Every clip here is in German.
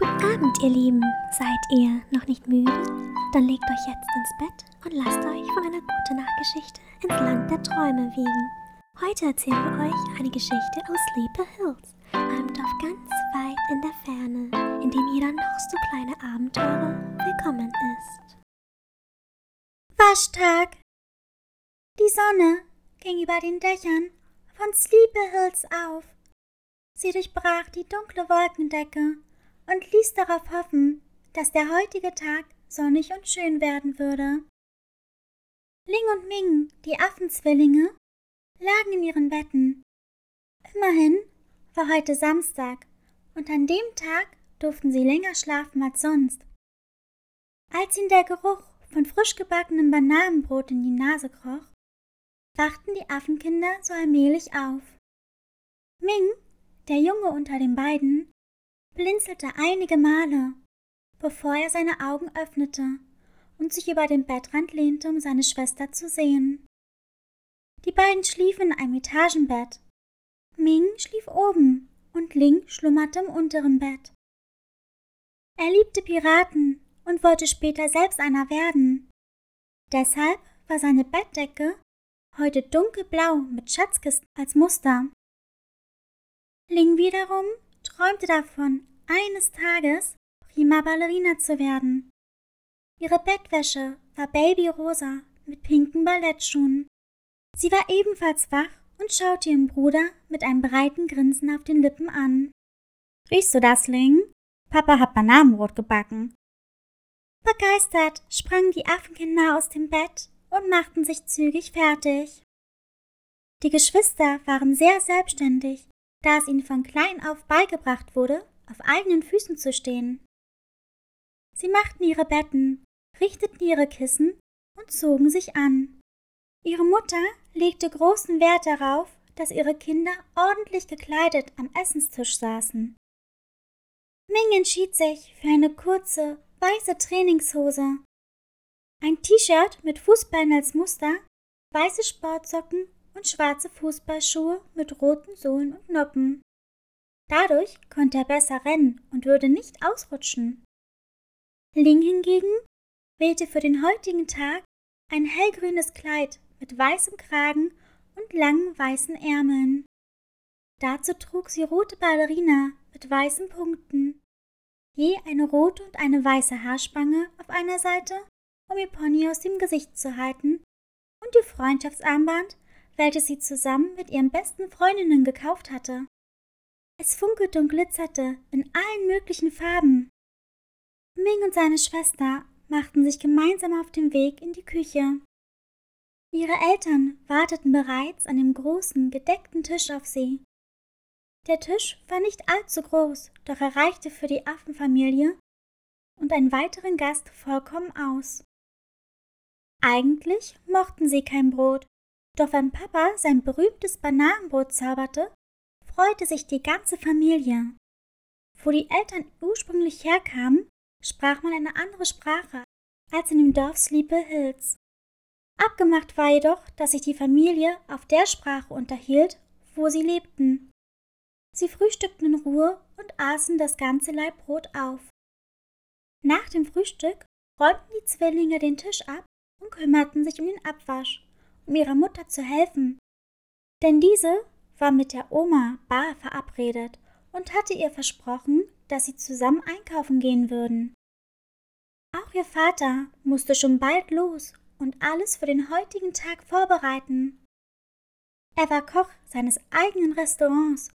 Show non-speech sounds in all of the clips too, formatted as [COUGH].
Guten Abend, ihr Lieben. Seid ihr noch nicht müde? Dann legt euch jetzt ins Bett und lasst euch von einer guten Nachtgeschichte ins Land der Träume wiegen. Heute erzählen wir euch eine Geschichte aus Sleepy Hills, einem Dorf ganz weit in der Ferne, in dem jeder noch so kleine Abenteurer willkommen ist. Waschtag. Die Sonne ging über den Dächern von Sleepy Hills auf. Sie durchbrach die dunkle Wolkendecke und ließ darauf hoffen, dass der heutige Tag sonnig und schön werden würde. Ling und Ming, die Affenzwillinge, lagen in ihren Betten. Immerhin war heute Samstag und an dem Tag durften sie länger schlafen als sonst. Als ihnen der Geruch von frisch gebackenem Bananenbrot in die Nase kroch, wachten die Affenkinder so allmählich auf. Ming, der Junge unter den beiden, blinzelte einige Male, bevor er seine Augen öffnete und sich über den Bettrand lehnte, um seine Schwester zu sehen. Die beiden schliefen in einem Etagenbett. Ming schlief oben und Ling schlummerte im unteren Bett. Er liebte Piraten und wollte später selbst einer werden. Deshalb war seine Bettdecke heute dunkelblau mit Schatzkisten als Muster. Ling wiederum träumte davon, eines Tages prima Ballerina zu werden. Ihre Bettwäsche war babyrosa mit pinken Ballettschuhen. Sie war ebenfalls wach und schaute ihren Bruder mit einem breiten Grinsen auf den Lippen an. Riechst du das, Ling? Papa hat Bananenbrot gebacken. Begeistert sprangen die Affenkinder aus dem Bett und machten sich zügig fertig. Die Geschwister waren sehr selbstständig da es ihnen von klein auf beigebracht wurde, auf eigenen Füßen zu stehen. Sie machten ihre Betten, richteten ihre Kissen und zogen sich an. Ihre Mutter legte großen Wert darauf, dass ihre Kinder ordentlich gekleidet am Essenstisch saßen. Ming entschied sich für eine kurze, weiße Trainingshose, ein T-Shirt mit Fußballen als Muster, weiße Sportsocken und schwarze Fußballschuhe mit roten Sohlen und Noppen. Dadurch konnte er besser rennen und würde nicht ausrutschen. Ling hingegen wählte für den heutigen Tag ein hellgrünes Kleid mit weißem Kragen und langen weißen Ärmeln. Dazu trug sie rote Ballerina mit weißen Punkten, je eine rote und eine weiße Haarspange auf einer Seite, um ihr Pony aus dem Gesicht zu halten, und ihr Freundschaftsarmband welches sie zusammen mit ihren besten Freundinnen gekauft hatte. Es funkelte und glitzerte in allen möglichen Farben. Ming und seine Schwester machten sich gemeinsam auf den Weg in die Küche. Ihre Eltern warteten bereits an dem großen, gedeckten Tisch auf sie. Der Tisch war nicht allzu groß, doch er reichte für die Affenfamilie und einen weiteren Gast vollkommen aus. Eigentlich mochten sie kein Brot, doch wenn Papa sein berühmtes Bananenbrot zauberte, freute sich die ganze Familie. Wo die Eltern ursprünglich herkamen, sprach man eine andere Sprache als in dem Dorf Sleepy Hills. Abgemacht war jedoch, dass sich die Familie auf der Sprache unterhielt, wo sie lebten. Sie frühstückten in Ruhe und aßen das ganze Laib Brot auf. Nach dem Frühstück räumten die Zwillinge den Tisch ab und kümmerten sich um den Abwasch um ihrer Mutter zu helfen. Denn diese war mit der Oma Bar verabredet und hatte ihr versprochen, dass sie zusammen einkaufen gehen würden. Auch ihr Vater musste schon bald los und alles für den heutigen Tag vorbereiten. Er war Koch seines eigenen Restaurants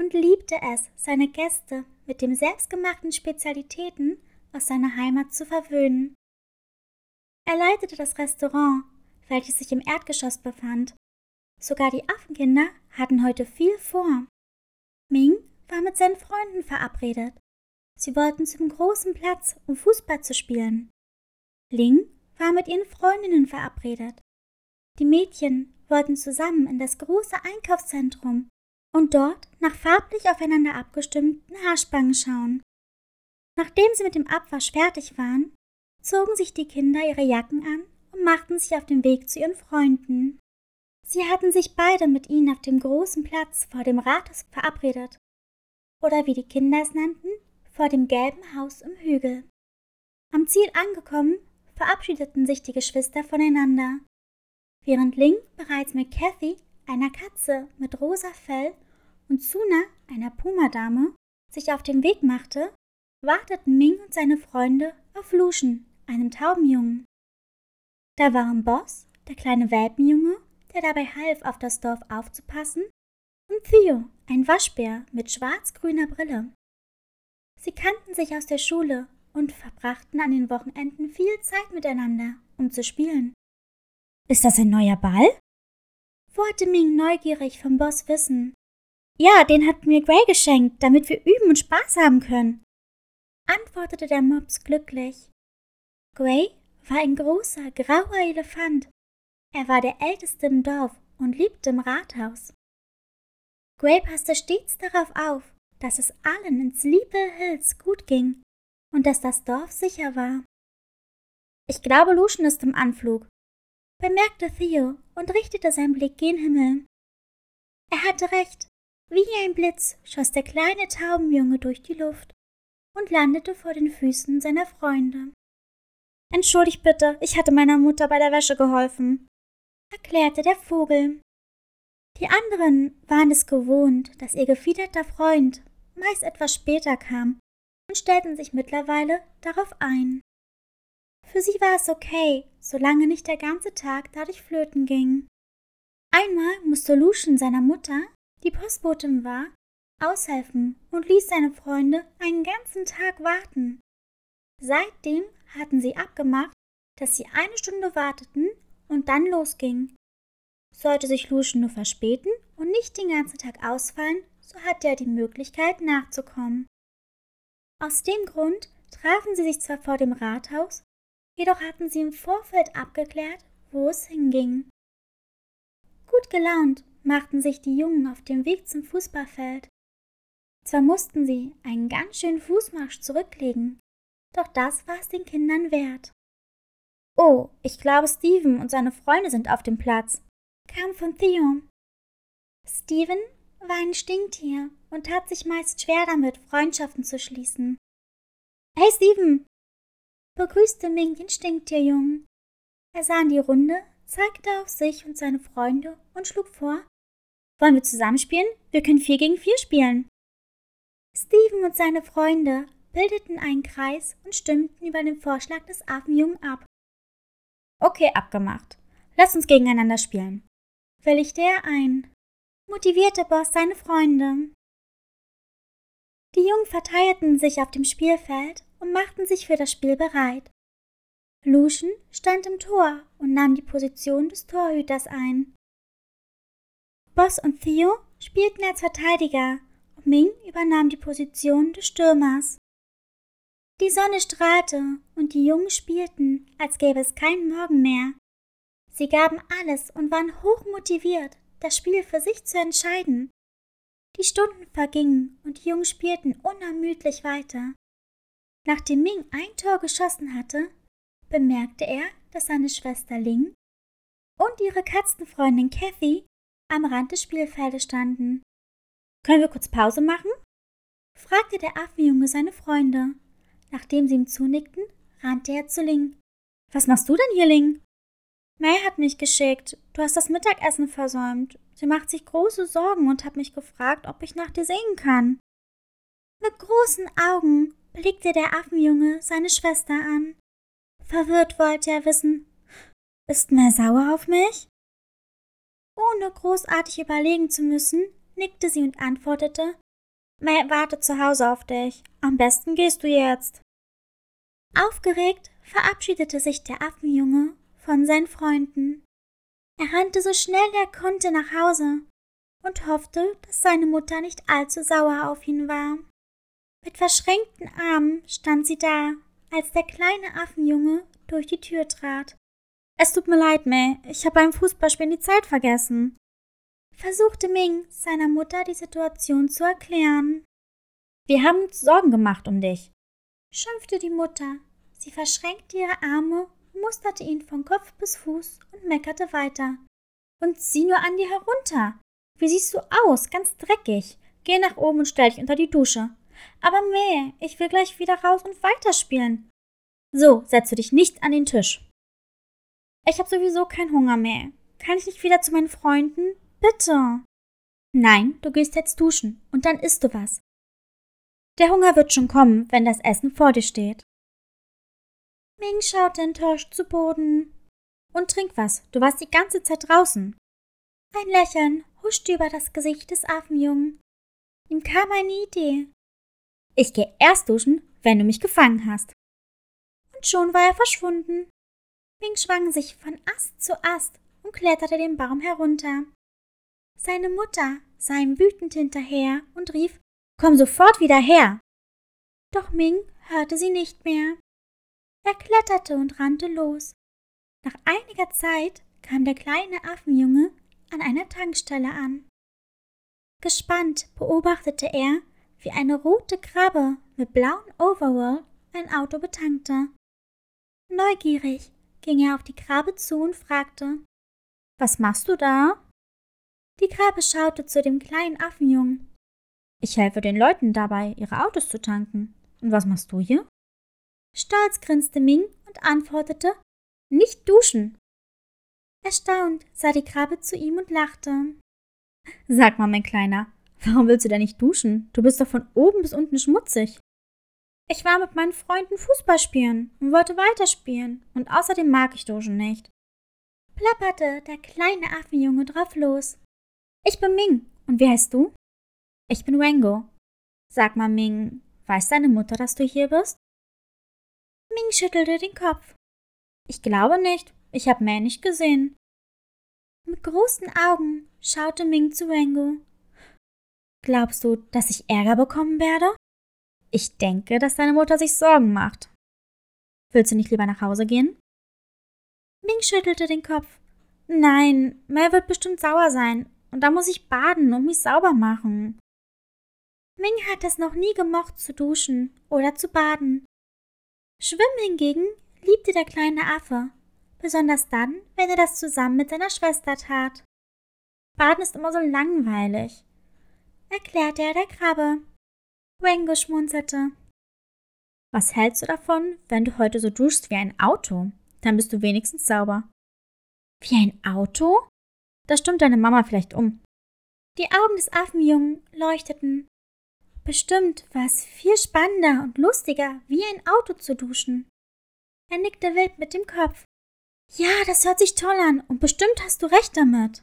und liebte es, seine Gäste mit den selbstgemachten Spezialitäten aus seiner Heimat zu verwöhnen. Er leitete das Restaurant welches sich im Erdgeschoss befand. Sogar die Affenkinder hatten heute viel vor. Ming war mit seinen Freunden verabredet. Sie wollten zum großen Platz, um Fußball zu spielen. Ling war mit ihren Freundinnen verabredet. Die Mädchen wollten zusammen in das große Einkaufszentrum und dort nach farblich aufeinander abgestimmten Haarspangen schauen. Nachdem sie mit dem Abwasch fertig waren, zogen sich die Kinder ihre Jacken an und machten sich auf den Weg zu ihren Freunden. Sie hatten sich beide mit ihnen auf dem großen Platz vor dem Rathaus verabredet. Oder wie die Kinder es nannten, vor dem gelben Haus im Hügel. Am Ziel angekommen, verabschiedeten sich die Geschwister voneinander. Während Ling bereits mit Kathy, einer Katze mit rosa Fell, und Suna, einer Pumadame, sich auf den Weg machte, warteten Ming und seine Freunde auf Lucian, einem Taubenjungen. Da waren Boss, der kleine Welpenjunge, der dabei half, auf das Dorf aufzupassen, und Theo, ein Waschbär mit schwarz-grüner Brille. Sie kannten sich aus der Schule und verbrachten an den Wochenenden viel Zeit miteinander, um zu spielen. Ist das ein neuer Ball? wollte Ming neugierig vom Boss wissen. Ja, den hat mir Gray geschenkt, damit wir üben und Spaß haben können, antwortete der Mops glücklich. Gray war ein großer, grauer Elefant. Er war der älteste im Dorf und lebte im Rathaus. Gray passte stets darauf auf, dass es allen in Sleepy Hills gut ging und dass das Dorf sicher war. Ich glaube, Lucian ist im Anflug, bemerkte Theo und richtete seinen Blick gen Himmel. Er hatte recht. Wie ein Blitz schoss der kleine Taubenjunge durch die Luft und landete vor den Füßen seiner Freunde. Entschuldigt bitte, ich hatte meiner Mutter bei der Wäsche geholfen, erklärte der Vogel. Die anderen waren es gewohnt, dass ihr gefiederter Freund meist etwas später kam und stellten sich mittlerweile darauf ein. Für sie war es okay, solange nicht der ganze Tag dadurch flöten ging. Einmal musste Lucian seiner Mutter, die Postbotin war, aushelfen und ließ seine Freunde einen ganzen Tag warten. Seitdem hatten sie abgemacht, dass sie eine Stunde warteten und dann losgingen. Sollte sich Lucian nur verspäten und nicht den ganzen Tag ausfallen, so hatte er die Möglichkeit nachzukommen. Aus dem Grund trafen sie sich zwar vor dem Rathaus, jedoch hatten sie im Vorfeld abgeklärt, wo es hinging. Gut gelaunt machten sich die Jungen auf den Weg zum Fußballfeld. Zwar mussten sie einen ganz schönen Fußmarsch zurücklegen, doch das war es den Kindern wert. Oh, ich glaube, Steven und seine Freunde sind auf dem Platz, kam von Theo. Steven war ein Stinktier und tat sich meist schwer damit, Freundschaften zu schließen. Hey Steven! begrüßte Ming den Stinktierjungen. Er sah in die Runde, zeigte auf sich und seine Freunde und schlug vor, wollen wir zusammenspielen? Wir können vier gegen vier spielen. Steven und seine Freunde bildeten einen Kreis und stimmten über den Vorschlag des Affenjungen ab. Okay, abgemacht. Lass uns gegeneinander spielen. Willigte er ein motivierte Boss seine Freunde. Die Jungen verteilten sich auf dem Spielfeld und machten sich für das Spiel bereit. Lucian stand im Tor und nahm die Position des Torhüters ein. Boss und Theo spielten als Verteidiger und Ming übernahm die Position des Stürmers. Die Sonne strahlte und die Jungen spielten, als gäbe es keinen Morgen mehr. Sie gaben alles und waren hoch motiviert, das Spiel für sich zu entscheiden. Die Stunden vergingen und die Jungen spielten unermüdlich weiter. Nachdem Ming ein Tor geschossen hatte, bemerkte er, dass seine Schwester Ling und ihre Katzenfreundin Kathy am Rand des Spielfeldes standen. Können wir kurz Pause machen? fragte der Affenjunge seine Freunde. Nachdem sie ihm zunickten, rannte er zu Ling. Was machst du denn hier, Ling? May hat mich geschickt. Du hast das Mittagessen versäumt. Sie macht sich große Sorgen und hat mich gefragt, ob ich nach dir sehen kann. Mit großen Augen blickte der Affenjunge seine Schwester an. Verwirrt wollte er wissen, ist May sauer auf mich? Ohne großartig überlegen zu müssen, nickte sie und antwortete, May wartet zu Hause auf dich. Am besten gehst du jetzt. Aufgeregt verabschiedete sich der Affenjunge von seinen Freunden. Er rannte so schnell er konnte nach Hause und hoffte, dass seine Mutter nicht allzu sauer auf ihn war. Mit verschränkten Armen stand sie da, als der kleine Affenjunge durch die Tür trat. Es tut mir leid, May, ich habe beim Fußballspielen die Zeit vergessen, versuchte Ming seiner Mutter die Situation zu erklären. Wir haben uns Sorgen gemacht um dich, schimpfte die Mutter. Sie verschränkte ihre Arme musterte ihn von Kopf bis Fuß und meckerte weiter. Und sieh nur an dir herunter. Wie siehst du aus? Ganz dreckig. Geh nach oben und stell dich unter die Dusche. Aber Meh, ich will gleich wieder raus und weiterspielen. So, setzt du dich nicht an den Tisch. Ich habe sowieso keinen Hunger mehr. Kann ich nicht wieder zu meinen Freunden? Bitte. Nein, du gehst jetzt duschen und dann isst du was. Der Hunger wird schon kommen, wenn das Essen vor dir steht. Ming schaut enttäuscht zu Boden. Und trink was, du warst die ganze Zeit draußen. Ein Lächeln huschte über das Gesicht des Affenjungen. Ihm kam eine Idee. Ich gehe erst duschen, wenn du mich gefangen hast. Und schon war er verschwunden. Ming schwang sich von Ast zu Ast und kletterte den Baum herunter. Seine Mutter sah ihm wütend hinterher und rief Komm sofort wieder her. Doch Ming hörte sie nicht mehr. Er kletterte und rannte los. Nach einiger Zeit kam der kleine Affenjunge an einer Tankstelle an. Gespannt beobachtete er, wie eine rote Krabbe mit blauem Overall ein Auto betankte. Neugierig ging er auf die Krabbe zu und fragte Was machst du da? Die Krabbe schaute zu dem kleinen Affenjungen. Ich helfe den Leuten dabei, ihre Autos zu tanken. Und was machst du hier? Stolz grinste Ming und antwortete Nicht duschen. Erstaunt sah die Krabbe zu ihm und lachte. Sag mal, mein Kleiner, warum willst du denn nicht duschen? Du bist doch von oben bis unten schmutzig. Ich war mit meinen Freunden Fußball spielen und wollte weiterspielen, und außerdem mag ich Duschen nicht. Plapperte der kleine Affenjunge drauf los. Ich bin Ming, und wie heißt du? Ich bin Wango. Sag mal, Ming, weiß deine Mutter, dass du hier bist? Ming schüttelte den Kopf. Ich glaube nicht, ich habe May nicht gesehen. Mit großen Augen schaute Ming zu Wango. Glaubst du, dass ich Ärger bekommen werde? Ich denke, dass deine Mutter sich Sorgen macht. Willst du nicht lieber nach Hause gehen? Ming schüttelte den Kopf. Nein, Mel wird bestimmt sauer sein. Und da muss ich baden und mich sauber machen. Ming hat es noch nie gemocht zu duschen oder zu baden. Schwimmen hingegen liebte der kleine Affe, besonders dann, wenn er das zusammen mit seiner Schwester tat. Baden ist immer so langweilig, erklärte er der Krabbe. Wango schmunzelte. Was hältst du davon, wenn du heute so duschst wie ein Auto? Dann bist du wenigstens sauber. Wie ein Auto? Da stimmt deine Mama vielleicht um. Die Augen des Affenjungen leuchteten. Bestimmt war es viel spannender und lustiger, wie ein Auto zu duschen. Er nickte wild mit dem Kopf. Ja, das hört sich toll an und bestimmt hast du recht damit.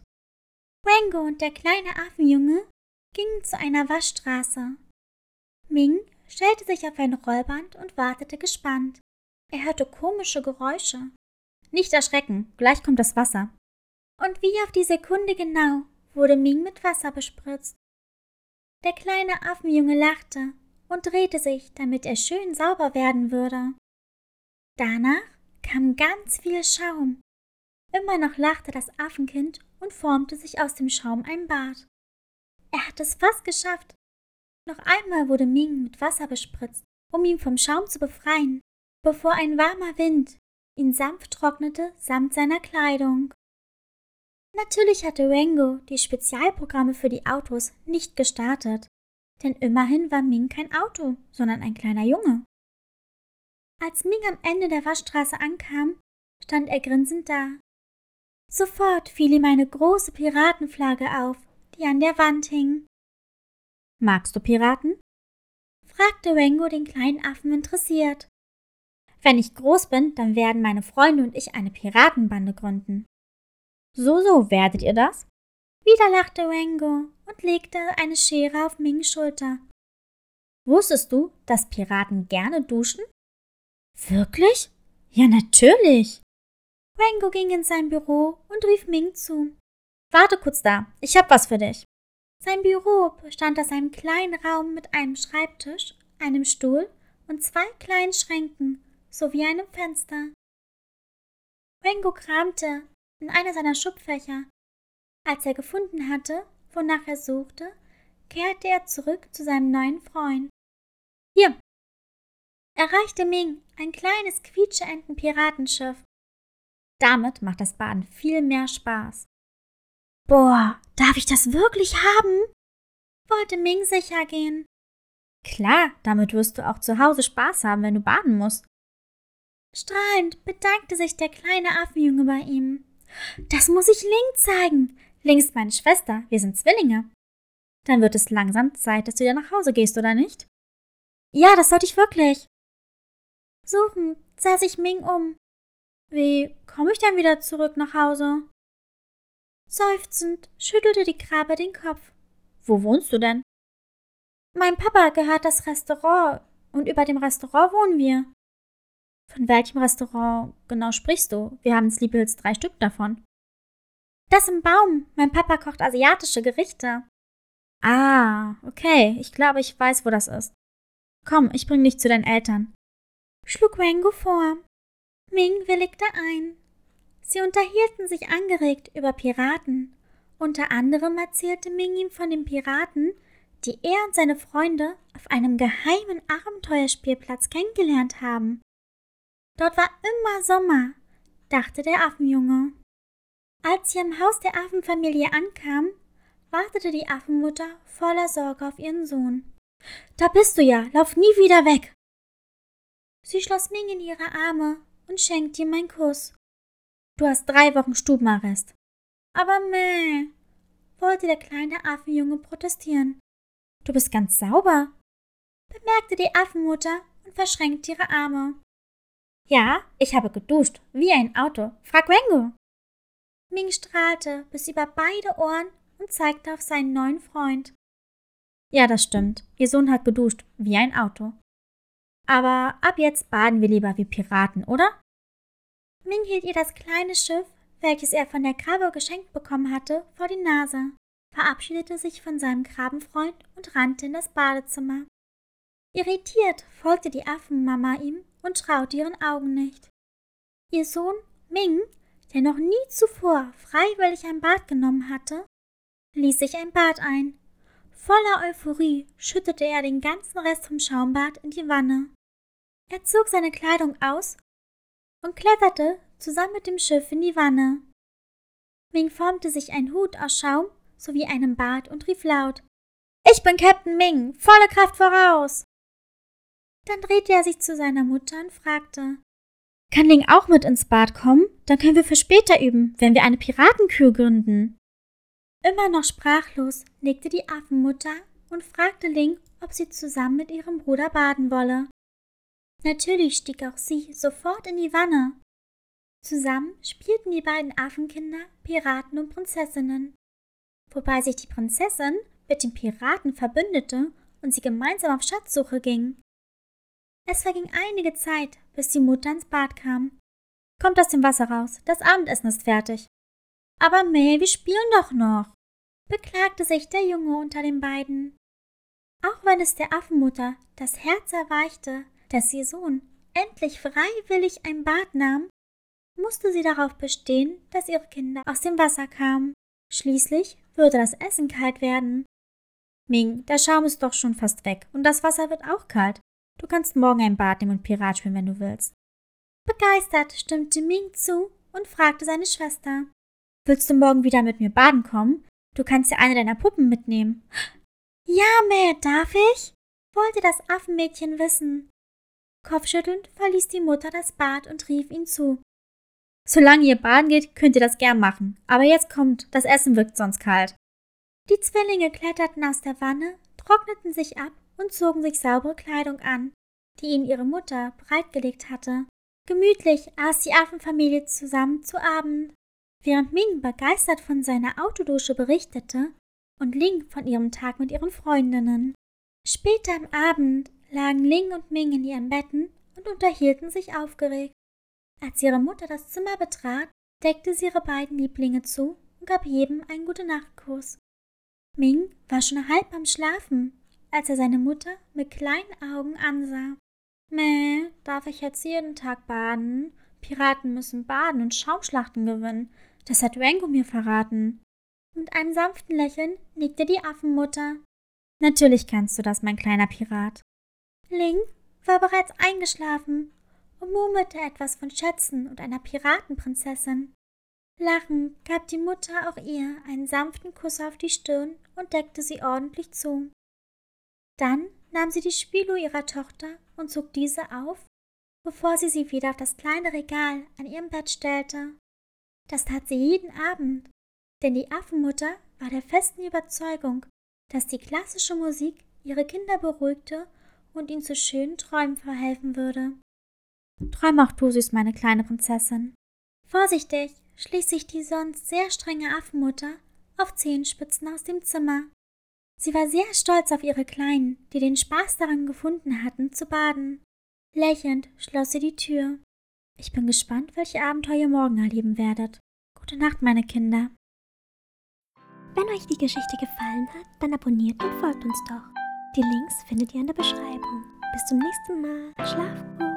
Wango und der kleine Affenjunge gingen zu einer Waschstraße. Ming stellte sich auf ein Rollband und wartete gespannt. Er hörte komische Geräusche. Nicht erschrecken, gleich kommt das Wasser. Und wie auf die Sekunde genau wurde Ming mit Wasser bespritzt. Der kleine Affenjunge lachte und drehte sich, damit er schön sauber werden würde. Danach kam ganz viel Schaum. Immer noch lachte das Affenkind und formte sich aus dem Schaum ein Bad. Er hat es fast geschafft, noch einmal wurde Ming mit Wasser bespritzt, um ihn vom Schaum zu befreien, bevor ein warmer Wind ihn sanft trocknete samt seiner Kleidung. Natürlich hatte Rango die Spezialprogramme für die Autos nicht gestartet, denn immerhin war Ming kein Auto, sondern ein kleiner Junge. Als Ming am Ende der Waschstraße ankam, stand er grinsend da. Sofort fiel ihm eine große Piratenflagge auf, die an der Wand hing. Magst du Piraten? fragte Rango den kleinen Affen interessiert. Wenn ich groß bin, dann werden meine Freunde und ich eine Piratenbande gründen. So, so, werdet ihr das? Wieder lachte Rango und legte eine Schere auf Mings Schulter. Wusstest du, dass Piraten gerne duschen? Wirklich? Ja, natürlich. Rango ging in sein Büro und rief Ming zu. Warte kurz da, ich hab was für dich. Sein Büro bestand aus einem kleinen Raum mit einem Schreibtisch, einem Stuhl und zwei kleinen Schränken sowie einem Fenster. Rango kramte in einer seiner Schubfächer. Als er gefunden hatte, wonach er suchte, kehrte er zurück zu seinem neuen Freund. Hier! Erreichte Ming ein kleines Quietscheenten-Piratenschiff. Damit macht das Baden viel mehr Spaß. Boah, darf ich das wirklich haben? wollte Ming sicher gehen. Klar, damit wirst du auch zu Hause Spaß haben, wenn du baden musst. Strahlend bedankte sich der kleine Affenjunge bei ihm. Das muss ich Link zeigen. Link ist meine Schwester, wir sind Zwillinge. Dann wird es langsam Zeit, dass du wieder nach Hause gehst, oder nicht? Ja, das sollte ich wirklich. Suchend sah sich Ming um. Wie komme ich denn wieder zurück nach Hause? Seufzend schüttelte die Krabbe den Kopf. Wo wohnst du denn? Mein Papa gehört das Restaurant und über dem Restaurant wohnen wir. Von welchem Restaurant genau sprichst du? Wir haben in Sleepy Hills drei Stück davon. Das im Baum. Mein Papa kocht asiatische Gerichte. Ah, okay. Ich glaube, ich weiß, wo das ist. Komm, ich bring dich zu deinen Eltern. Schlug Wango vor. Ming willigte ein. Sie unterhielten sich angeregt über Piraten. Unter anderem erzählte Ming ihm von den Piraten, die er und seine Freunde auf einem geheimen Abenteuerspielplatz kennengelernt haben. Dort war immer Sommer, dachte der Affenjunge. Als sie am Haus der Affenfamilie ankam, wartete die Affenmutter voller Sorge auf ihren Sohn. Da bist du ja, lauf nie wieder weg. Sie schloss Ming in ihre Arme und schenkte ihm einen Kuss. Du hast drei Wochen Stubenarrest. Aber meh, wollte der kleine Affenjunge protestieren. Du bist ganz sauber, bemerkte die Affenmutter und verschränkte ihre Arme. Ja, ich habe geduscht, wie ein Auto. Frag Wengo. Ming strahlte bis über beide Ohren und zeigte auf seinen neuen Freund. Ja, das stimmt. Ihr Sohn hat geduscht, wie ein Auto. Aber ab jetzt baden wir lieber wie Piraten, oder? Ming hielt ihr das kleine Schiff, welches er von der Krabbe geschenkt bekommen hatte, vor die Nase, verabschiedete sich von seinem Krabbenfreund und rannte in das Badezimmer. Irritiert folgte die Affenmama ihm und traute ihren Augen nicht. Ihr Sohn Ming, der noch nie zuvor freiwillig ein Bad genommen hatte, ließ sich ein Bad ein. Voller Euphorie schüttete er den ganzen Rest vom Schaumbad in die Wanne. Er zog seine Kleidung aus und kletterte zusammen mit dem Schiff in die Wanne. Ming formte sich einen Hut aus Schaum sowie einem Bart und rief laut Ich bin Captain Ming, volle Kraft voraus. Dann drehte er sich zu seiner Mutter und fragte Kann Ling auch mit ins Bad kommen? Dann können wir für später üben, wenn wir eine Piratenkühe gründen. Immer noch sprachlos nickte die Affenmutter und fragte Ling, ob sie zusammen mit ihrem Bruder baden wolle. Natürlich stieg auch sie sofort in die Wanne. Zusammen spielten die beiden Affenkinder Piraten und Prinzessinnen, wobei sich die Prinzessin mit den Piraten verbündete und sie gemeinsam auf Schatzsuche ging. Es verging einige Zeit, bis die Mutter ins Bad kam. Kommt aus dem Wasser raus, das Abendessen ist fertig. Aber May, wir spielen doch noch, beklagte sich der Junge unter den beiden. Auch wenn es der Affenmutter das Herz erweichte, dass ihr Sohn endlich freiwillig ein Bad nahm, musste sie darauf bestehen, dass ihre Kinder aus dem Wasser kamen. Schließlich würde das Essen kalt werden. Ming, der Schaum ist doch schon fast weg und das Wasser wird auch kalt. Du kannst morgen ein Bad nehmen und Pirat spielen, wenn du willst. Begeistert stimmte Ming zu und fragte seine Schwester. Willst du morgen wieder mit mir baden kommen? Du kannst ja eine deiner Puppen mitnehmen. [GASPS] Ja, Mäh, darf ich? wollte das Affenmädchen wissen. Kopfschüttelnd verließ die Mutter das Bad und rief ihn zu. Solange ihr baden geht, könnt ihr das gern machen. Aber jetzt kommt, das Essen wirkt sonst kalt. Die Zwillinge kletterten aus der Wanne, trockneten sich ab und zogen sich saubere Kleidung an, die ihnen ihre Mutter bereitgelegt hatte. Gemütlich aß die Affenfamilie zusammen zu Abend. Während Ming begeistert von seiner Autodusche berichtete und Ling von ihrem Tag mit ihren Freundinnen. Später am Abend lagen Ling und Ming in ihren Betten und unterhielten sich aufgeregt. Als ihre Mutter das Zimmer betrat, deckte sie ihre beiden Lieblinge zu und gab jedem einen Gute-Nacht-Kuss. Ming war schon halb am Schlafen, als er seine Mutter mit kleinen Augen ansah. Mäh, darf ich jetzt jeden Tag baden? Piraten müssen baden und Schaumschlachten gewinnen. Das hat Rango mir verraten. Mit einem sanften Lächeln nickte die Affenmutter. Natürlich kannst du das, mein kleiner Pirat. Ling war bereits eingeschlafen und murmelte etwas von Schätzen und einer Piratenprinzessin. Lachend gab die Mutter auch ihr einen sanften Kuss auf die Stirn und deckte sie ordentlich zu. Dann nahm sie die Spieluhr ihrer Tochter und zog diese auf, bevor sie sie wieder auf das kleine Regal an ihrem Bett stellte. Das tat sie jeden Abend, denn die Affenmutter war der festen Überzeugung, dass die klassische Musik ihre Kinder beruhigte und ihnen zu schönen Träumen verhelfen würde. Träum auch du süß, meine kleine Prinzessin. Vorsichtig schlich sich die sonst sehr strenge Affenmutter auf Zehenspitzen aus dem Zimmer. Sie war sehr stolz auf ihre Kleinen, die den Spaß daran gefunden hatten, zu baden. Lächelnd schloss sie die Tür. Ich bin gespannt, welche Abenteuer ihr morgen erleben werdet. Gute Nacht, meine Kinder. Wenn euch die Geschichte gefallen hat, dann abonniert und folgt uns doch. Die Links findet ihr in der Beschreibung. Bis zum nächsten Mal. Schlaf gut.